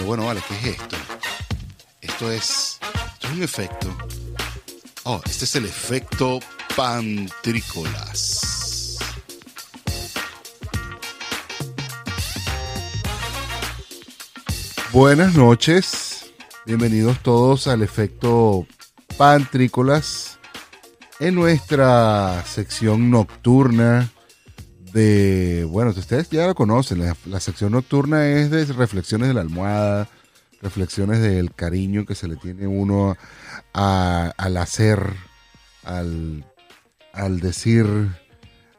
Pero bueno, vale, ¿qué es esto? Esto es, esto es un efecto. Oh, este es el efecto pantrícolas. Buenas noches, bienvenidos todos al efecto pantrícolas en nuestra sección nocturna de, bueno, ustedes ya lo conocen, la, sección nocturna es de reflexiones de la almohada, reflexiones del cariño que se le tiene uno al hacer, al, al decir,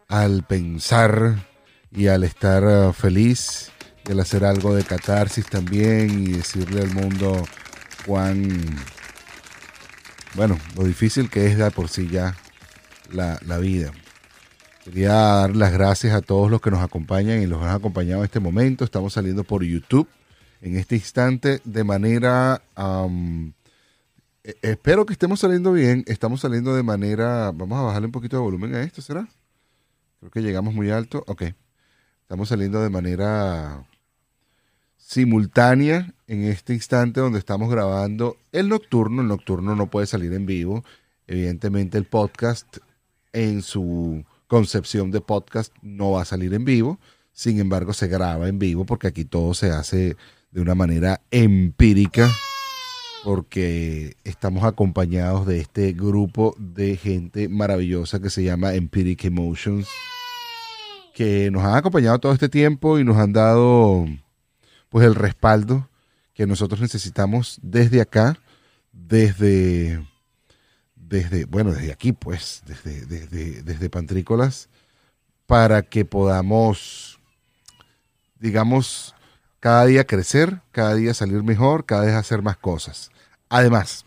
al pensar y al estar uh, feliz y al hacer algo de catarsis también y decirle al mundo cuán, bueno, lo difícil que es de por sí ya la, la vida. Quería dar las gracias a todos los que nos acompañan y los han acompañado en este momento. Estamos saliendo por YouTube en este instante de manera... E, espero que estemos saliendo bien. Estamos saliendo de manera... Vamos a bajarle un poquito de volumen a esto, ¿será? Creo que llegamos muy alto. Ok. Estamos saliendo de manera simultánea en este instante donde estamos grabando el nocturno. El nocturno no puede salir en vivo. Evidentemente el podcast en su concepción de podcast no va a salir en vivo, sin embargo se graba en vivo porque aquí todo se hace de una manera empírica porque estamos acompañados de este grupo de gente maravillosa que se llama Empiric Emotions, que nos han acompañado todo este tiempo y nos han dado pues el respaldo que nosotros necesitamos desde acá, desde desde, bueno, desde aquí, pues, desde, desde, desde Pantrícolas, para que podamos, digamos, cada día crecer, cada día salir mejor, cada vez hacer más cosas. Además,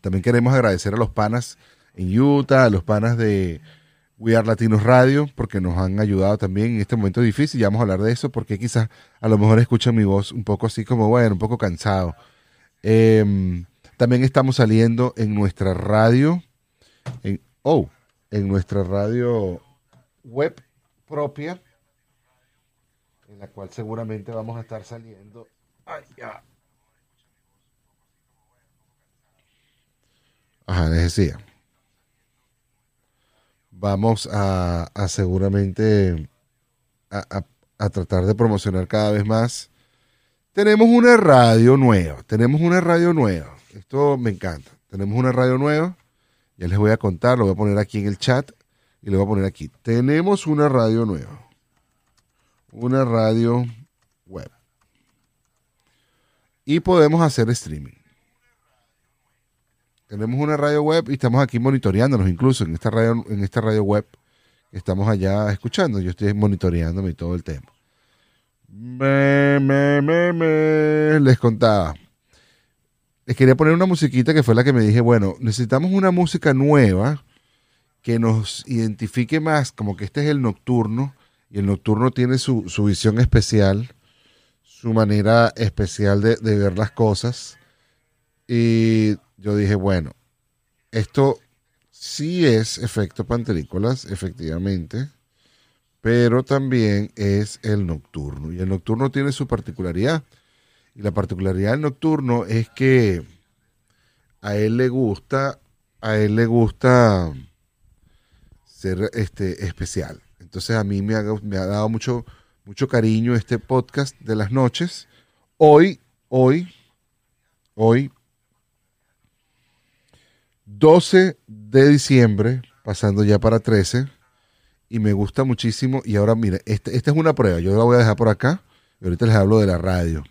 también queremos agradecer a los panas en Utah, a los panas de We Are Latinos Radio, porque nos han ayudado también en este momento difícil. Ya vamos a hablar de eso, porque quizás a lo mejor escuchan mi voz un poco así como, bueno, un poco cansado. Eh, también estamos saliendo en nuestra radio, en, oh, en nuestra radio web propia, en la cual seguramente vamos a estar saliendo. Ay, ya. Ajá, les decía. Vamos a, seguramente a, a tratar de promocionar cada vez más. Tenemos una radio nueva, tenemos una radio nueva esto me encanta. Tenemos una radio nueva. Ya les voy a contar, lo voy a poner aquí en el chat y lo voy a poner aquí. Tenemos una radio nueva. Una radio web. Y podemos hacer streaming. Tenemos una radio web y estamos aquí monitoreándonos incluso en esta radio, en esta radio web estamos allá escuchando. Yo estoy monitoreándome todo el tema. Me, me, me, les contaba les quería poner una musiquita que fue la que me dije, bueno, necesitamos una música nueva que nos identifique más, como que este es el nocturno, y el nocturno tiene su, visión especial, su manera especial de, de ver las cosas. Y yo dije, bueno, esto sí es efecto panterícolas, efectivamente, pero también es el nocturno. Y el nocturno tiene su particularidad. Y la particularidad del nocturno es que a él le gusta, a él le gusta ser este especial. Entonces a mí me ha, dado mucho, mucho cariño este podcast de las noches. Hoy, hoy, hoy, 12 de diciembre, pasando ya para 13, y me gusta muchísimo. Y ahora, mire, este, esta es una prueba, yo la voy a dejar por acá, y ahorita les hablo de la radio.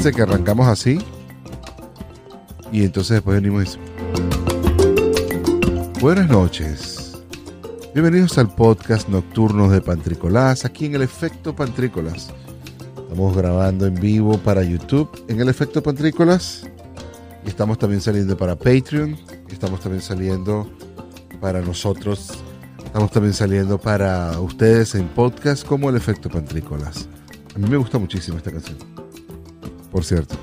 Imagínense que arrancamos así y entonces después venimos Buenas noches. Bienvenidos al podcast Nocturnos de Pantricolás, aquí en el Efecto Pantrícolas. Estamos grabando en vivo para YouTube en el Efecto Pantrícolas. Y estamos también saliendo para Patreon. Estamos también saliendo para nosotros. Estamos también saliendo para ustedes en podcast como el Efecto Pantrícolas. mí me gusta muchísimo esta canción. Por cierto.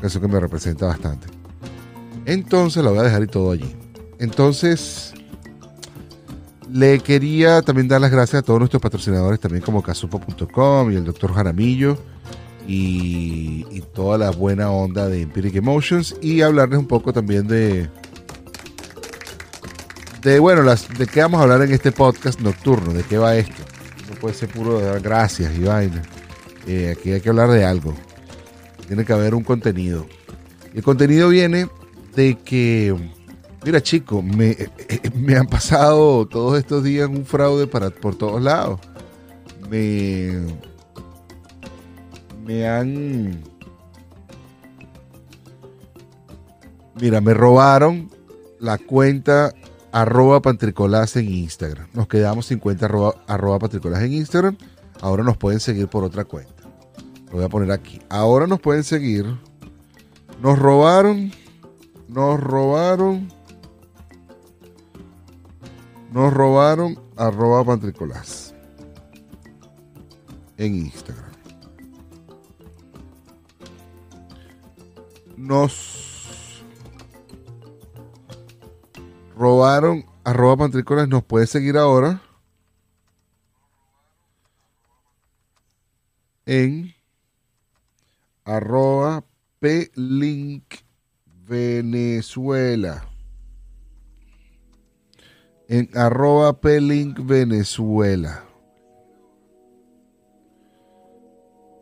Canción que me representa bastante. Entonces la voy a dejar y todo allí. Entonces, le quería también dar las gracias a todos nuestros patrocinadores, también como casupo.com y el doctor Jaramillo y, y, toda la buena onda de Empiric Emotions y hablarles un poco también de, de bueno, las, de qué vamos a hablar en este podcast nocturno, de qué va esto. No puede ser puro de dar gracias y vaina. Eh, aquí hay que hablar de algo. Tiene que haber un contenido. El contenido viene de que, mira chico, me, me han pasado todos estos días un fraude para, por todos lados. Me, me han... Mira, me robaron la cuenta arroba pantricolás en Instagram. Nos quedamos 50 arroba, arroba pantricolás en Instagram. Ahora nos pueden seguir por otra cuenta. Lo voy a poner aquí. Ahora nos pueden seguir. Nos robaron. Nos robaron. Nos robaron arroba pantricolás en Instagram. Nos robaron arroba pantrícolas. Nos puede seguir ahora en arroba plink Venezuela. En arroba plink Venezuela.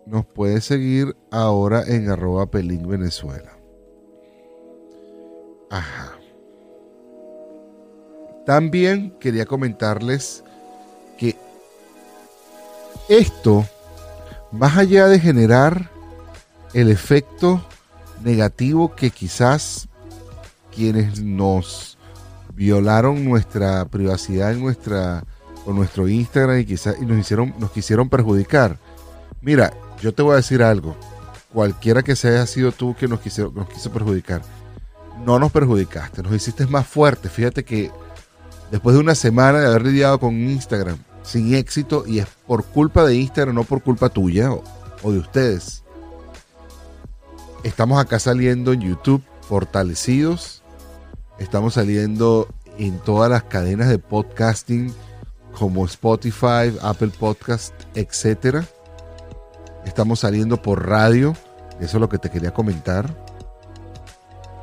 Nos puede seguir ahora en arroba pelín Venezuela. Ajá. También quería comentarles que esto, más allá de generar el efecto negativo que quizás quienes nos violaron nuestra privacidad en nuestra con nuestro Instagram y quizás y nos hicieron nos quisieron perjudicar. Mira, yo te voy a decir algo. Cualquiera que sea sido tú que nos, quiso, nos quiso perjudicar, no nos perjudicaste, nos hiciste más fuertes. Fíjate que después de una semana de haber lidiado con Instagram sin éxito, y es por culpa de Instagram, no por culpa tuya o de ustedes, estamos acá saliendo en YouTube fortalecidos. Estamos saliendo en todas las cadenas de podcasting como Spotify, Apple Podcast, etcétera. Estamos saliendo por radio. Eso es lo que te quería comentar.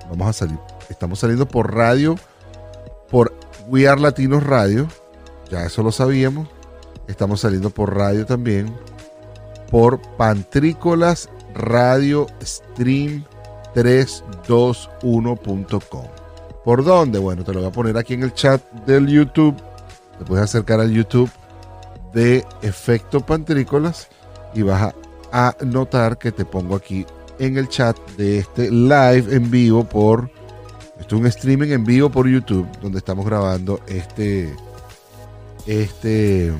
Vamos a salir. Estamos saliendo por radio. Por We Are Latinos Radio. Ya eso lo sabíamos. Estamos saliendo por radio también. Por Pantrícolas Radio Stream 321.com. ¿Por dónde? Bueno, te lo voy a poner aquí en el chat del YouTube. Te puedes acercar al YouTube de Efecto Pantrícolas y vas a a notar que te pongo aquí en el chat de este live en vivo por esto es un streaming en vivo por YouTube donde estamos grabando este este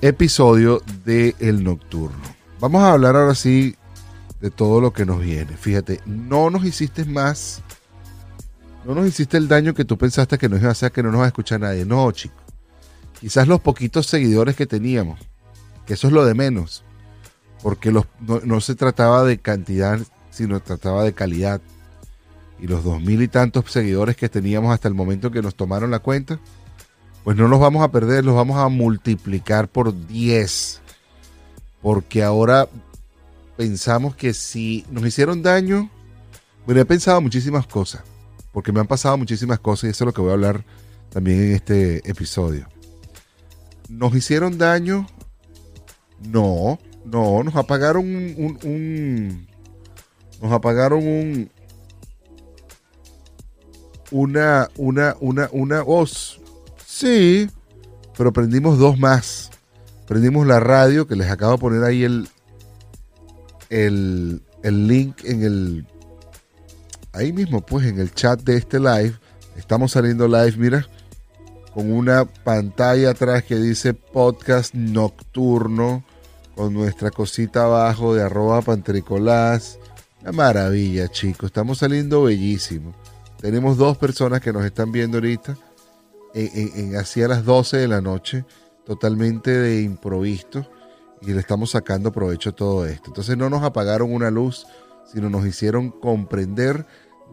episodio de El Nocturno. Vamos a hablar ahora sí de todo lo que nos viene. Fíjate, no nos hiciste más, no nos hiciste el daño que tú pensaste que nos iba a hacer, que no nos va a escuchar nadie. No, chico. Quizás los poquitos seguidores que teníamos, que eso es lo de menos porque los, no, se trataba de cantidad, sino trataba de calidad. Y los dos mil y tantos seguidores que teníamos hasta el momento que nos tomaron la cuenta, pues no los vamos a perder, los vamos a multiplicar por 10. Porque ahora pensamos que si nos hicieron daño, bueno, he pensado muchísimas cosas, porque me han pasado muchísimas cosas y eso es lo que voy a hablar también en este episodio. ¿Nos hicieron daño? No, no, nos apagaron un, nos apagaron un una una una una voz. Sí, pero prendimos dos más. Prendimos la radio que les acabo de poner ahí el el, el link en el ahí mismo pues en el chat de este live. Estamos saliendo live, mira, con una pantalla atrás que dice podcast nocturno con nuestra cosita abajo de arroba pantricolás. Una maravilla, chicos. Estamos saliendo bellísimo. Tenemos dos personas que nos están viendo ahorita en, hacia las 12 de la noche, totalmente de improviso. y le estamos sacando provecho a todo esto. Entonces no nos apagaron una luz, sino nos hicieron comprender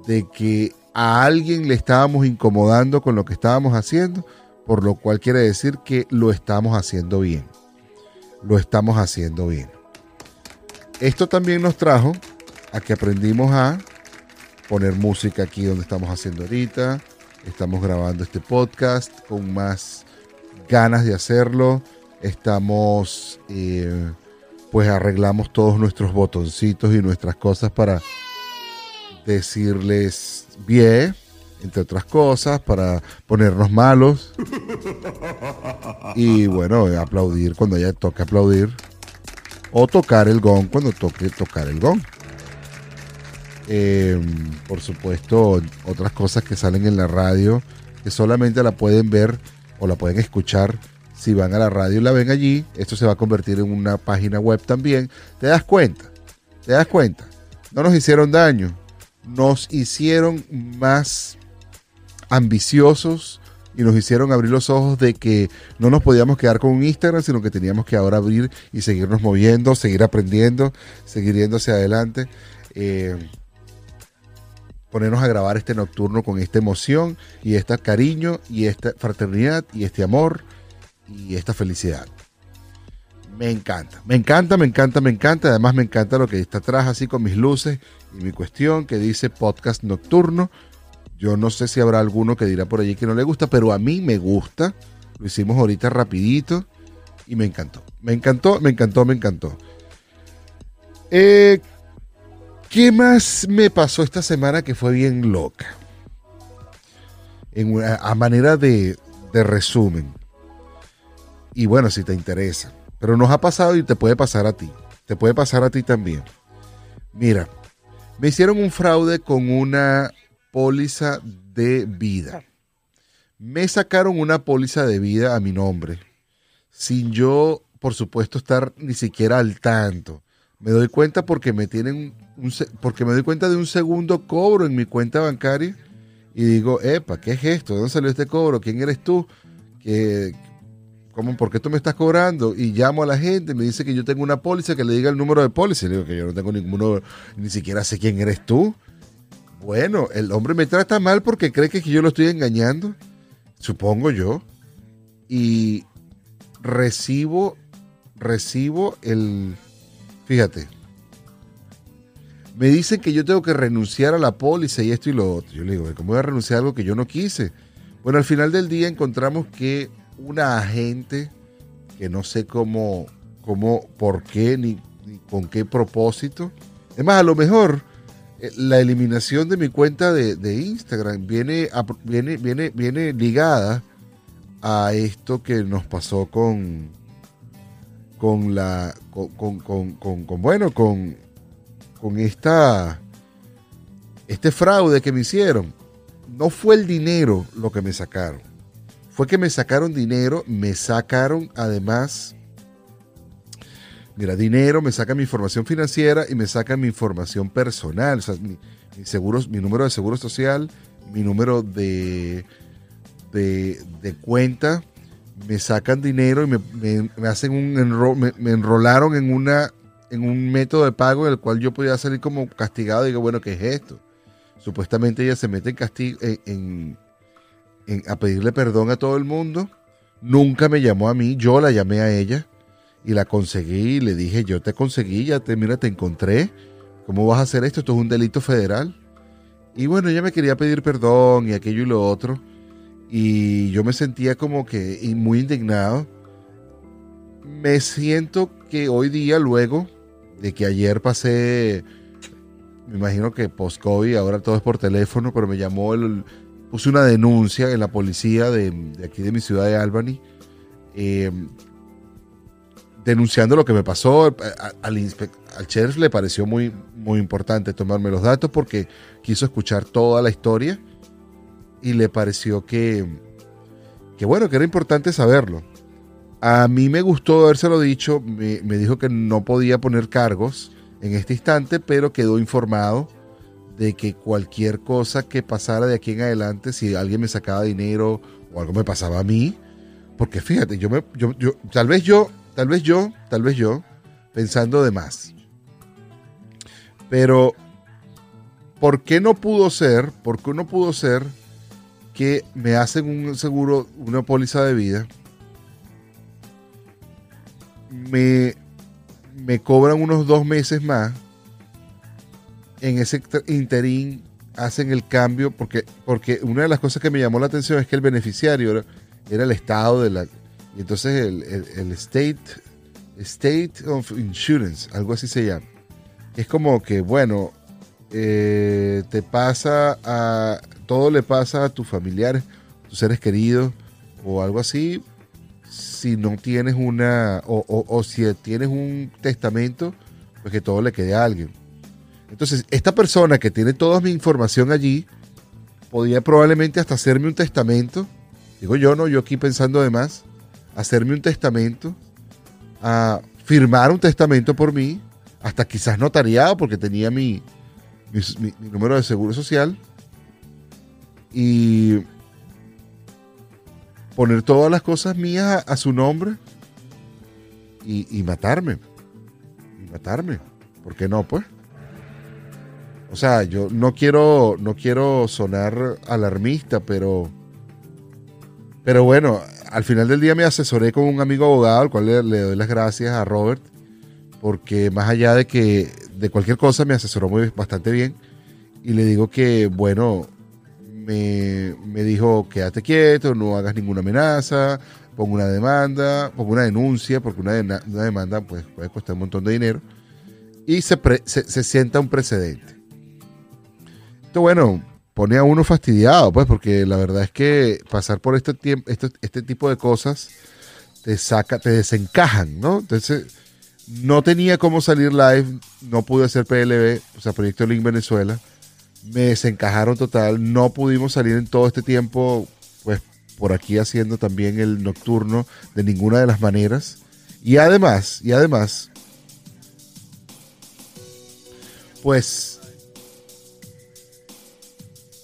de que a alguien le estábamos incomodando con lo que estábamos haciendo, por lo cual quiere decir que lo estamos haciendo bien. Lo estamos haciendo bien. Esto también nos trajo a que aprendimos a poner música aquí donde estamos haciendo ahorita. Estamos grabando este podcast con más ganas de hacerlo. Estamos, eh, pues arreglamos todos nuestros botoncitos y nuestras cosas para decirles bien, entre otras cosas, para ponernos malos. Y bueno, aplaudir cuando ya toque aplaudir. O tocar el gong cuando toque tocar el gong. Eh, por supuesto, otras cosas que salen en la radio, que solamente la pueden ver o la pueden escuchar si van a la radio y la ven allí. Esto se va a convertir en una página web también. ¿Te das cuenta? ¿Te das cuenta? No nos hicieron daño. Nos hicieron más ambiciosos y nos hicieron abrir los ojos de que no nos podíamos quedar con un Instagram, sino que teníamos que ahora abrir y seguirnos moviendo, seguir aprendiendo, seguir yendo adelante. Eh, ponernos a grabar este nocturno con esta emoción y este cariño y esta fraternidad y este amor y esta felicidad. Me encanta, me encanta, me encanta, me encanta. Además me encanta lo que está atrás así con mis luces y mi cuestión que dice podcast nocturno. Yo no sé si habrá alguno que dirá por allí que no le gusta, pero a mí me gusta. Lo hicimos ahorita rapidito y me encantó. Me encantó, me encantó, me encantó. Eh, ¿Qué más me pasó esta semana que fue bien loca? En a manera de, de resumen. Y bueno, si te interesa. Pero nos ha pasado y te puede pasar a ti. Te puede pasar a ti también. Mira, me hicieron un fraude con una póliza de vida. Me sacaron una póliza de vida a mi nombre. Sin yo, por supuesto, estar ni siquiera al tanto. Me doy cuenta porque me tienen un, porque me doy cuenta de un segundo cobro en mi cuenta bancaria y digo, epa, ¿qué es esto? ¿De dónde salió este cobro? ¿Quién eres tú? ¿Qué, cómo, ¿Por qué tú me estás cobrando? Y llamo a la gente, me dice que yo tengo una póliza, que le diga el número de póliza. Y le digo que yo no tengo ninguno, ni siquiera sé quién eres tú. Bueno, el hombre me trata mal porque cree que yo lo estoy engañando, supongo yo. Y recibo, recibo el, Fíjate. Me dicen que yo tengo que renunciar a la póliza y esto y lo otro. Yo le digo, ¿cómo voy a renunciar a algo que yo no quise? Bueno, al final del día encontramos que una agente, que no sé cómo, cómo por qué, ni, con qué propósito. Es más, a lo mejor eh, la eliminación de mi cuenta de, Instagram viene, viene, viene, viene ligada a esto que nos pasó con, con la con, con, con, bueno con, con esta este fraude que me hicieron. No fue el dinero lo que me sacaron. Fue que me sacaron dinero me sacaron además mira dinero me sacan mi información financiera y me sacan mi información personal. O sea, mi, seguros, mi número de seguro social mi número de de, de cuenta me sacan dinero y me, hacen un me, enrolaron en una en un método de pago en el cual yo podía salir como castigado y digo, bueno, ¿qué es esto? Supuestamente ella se mete en castigo en, a pedirle perdón a todo el mundo. Nunca me llamó a mí, yo la llamé a ella y la conseguí y le dije, yo te conseguí, ya te, mira, te encontré. ¿Cómo vas a hacer esto? Esto es un delito federal. Y bueno, ella me quería pedir perdón y aquello y lo otro y yo me sentía como que muy indignado. Me siento que hoy día, luego de que ayer pasé, me imagino que post-COVID, ahora todo es por teléfono, pero me llamó, el, puse una denuncia en la policía de, aquí de mi ciudad de Albany, eh, denunciando lo que me pasó. Al, al sheriff le pareció muy, muy importante tomarme los datos porque quiso escuchar toda la historia y le pareció que, que bueno, que era importante saberlo. A mí me gustó habérselo dicho, me, dijo que no podía poner cargos en este instante, pero quedó informado de que cualquier cosa que pasara de aquí en adelante, si alguien me sacaba dinero o algo me pasaba a mí, porque fíjate, yo me, yo, tal vez yo tal vez yo, tal vez yo, pensando de más. Pero, ¿por qué no pudo ser? ¿Por qué no pudo ser que me hacen un seguro, una póliza de vida? Me, me cobran unos dos meses más. En ese interín hacen el cambio, porque, porque una de las cosas que me llamó la atención es que el beneficiario era, el estado de la... Y entonces el, el State State of Insurance, algo así se llama. Es como que, bueno, eh, te pasa a. Todo le pasa a tus familiares, tus seres queridos, o algo así, si no tienes una. O, si tienes un testamento, pues que todo le quede a alguien. Entonces, esta persona que tiene toda mi información allí, podía probablemente hasta hacerme un testamento. Digo yo, no, yo aquí pensando además, hacerme un testamento a firmar un testamento por mí, hasta quizás notariado porque tenía mi, mi, número de seguro social, y poner todas las cosas mías a, su nombre y, matarme. Y matarme. ¿Por qué no, pues? O sea, yo no quiero, no quiero sonar alarmista, pero, pero bueno, al final del día me asesoré con un amigo abogado, al cual le, doy las gracias a Robert, porque más allá de que de cualquier cosa me asesoró muy, bastante bien. Y le digo que, bueno, me, dijo, quédate quieto, no hagas ninguna amenaza, pongo una demanda, pongo una denuncia, porque una, demanda pues, puede costar un montón de dinero. Y se, se sienta un precedente. Entonces, bueno, pone a uno fastidiado, pues, porque la verdad es que pasar por este este, este tipo de cosas te saca, te desencajan, ¿no? Entonces, no tenía cómo salir live, no pude hacer PLB, o sea, Proyecto Link Venezuela. Me desencajaron total, no pudimos salir en todo este tiempo, pues, por aquí haciendo también el nocturno de ninguna de las maneras. Y además, y además, pues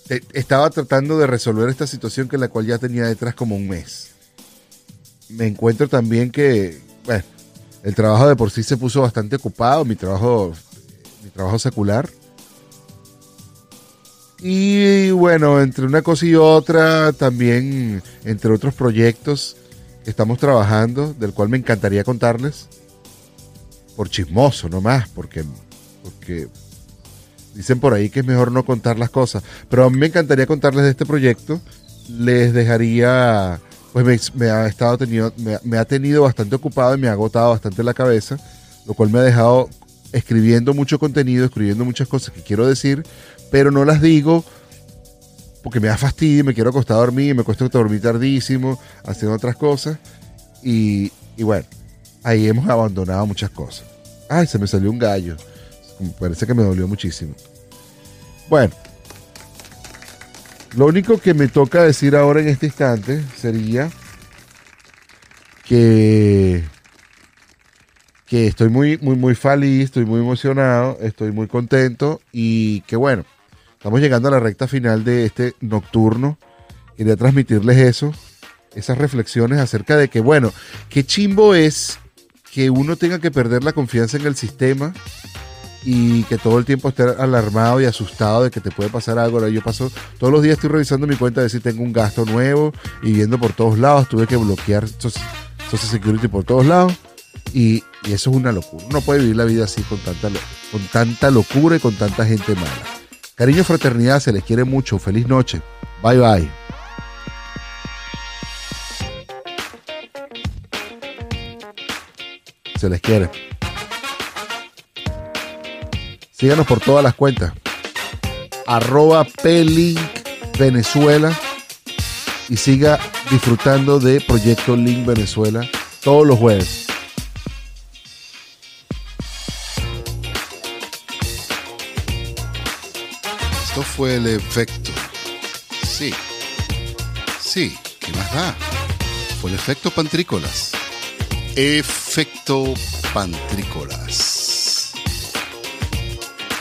eh, estaba tratando de resolver esta situación que la cual ya tenía detrás como un mes. Me encuentro también que, bueno, el trabajo de por sí se puso bastante ocupado, mi trabajo, mi trabajo secular. Y bueno, entre una cosa y otra, también entre otros proyectos que estamos trabajando, del cual me encantaría contarles, por chismoso nomás, porque, porque Dicen por ahí que es mejor no contar las cosas. Pero a mí me encantaría contarles de este proyecto. Les dejaría, pues me, ha estado tenido, me, ha tenido bastante ocupado y me ha agotado bastante la cabeza, lo cual me ha dejado escribiendo mucho contenido, escribiendo muchas cosas que quiero decir, pero no las digo porque me da fastidio, me quiero acostar a dormir, me cuesta dormir tardísimo, haciendo otras cosas. Y, y bueno, ahí hemos abandonado muchas cosas. Ay, se me salió un gallo parece que me dolió muchísimo. Bueno, lo único que me toca decir ahora en este instante sería que, que estoy muy, muy, muy feliz, estoy muy emocionado, estoy muy contento y que bueno, estamos llegando a la recta final de este nocturno. Quería transmitirles eso, esas reflexiones acerca de que, bueno, qué chimbo es que uno tenga que perder la confianza en el sistema y que todo el tiempo esté alarmado y asustado de que te puede pasar algo. Ahora yo paso, todos los días estoy revisando mi cuenta de si tengo un gasto nuevo y viendo por todos lados. Tuve que bloquear Social Security por todos lados y, eso es una locura. Uno puede vivir la vida así con tanta, con tanta locura y con tanta gente mala. Cariño, fraternidad, se les quiere mucho. Feliz noche. Bye bye. Se les quiere. Síganos por todas las cuentas. Arroba Link Venezuela. Y siga disfrutando de Proyecto Link Venezuela todos los jueves. Esto fue el efecto. Sí. Sí, ¿qué más da? Fue el efecto pantrícolas. Efecto pantrícolas.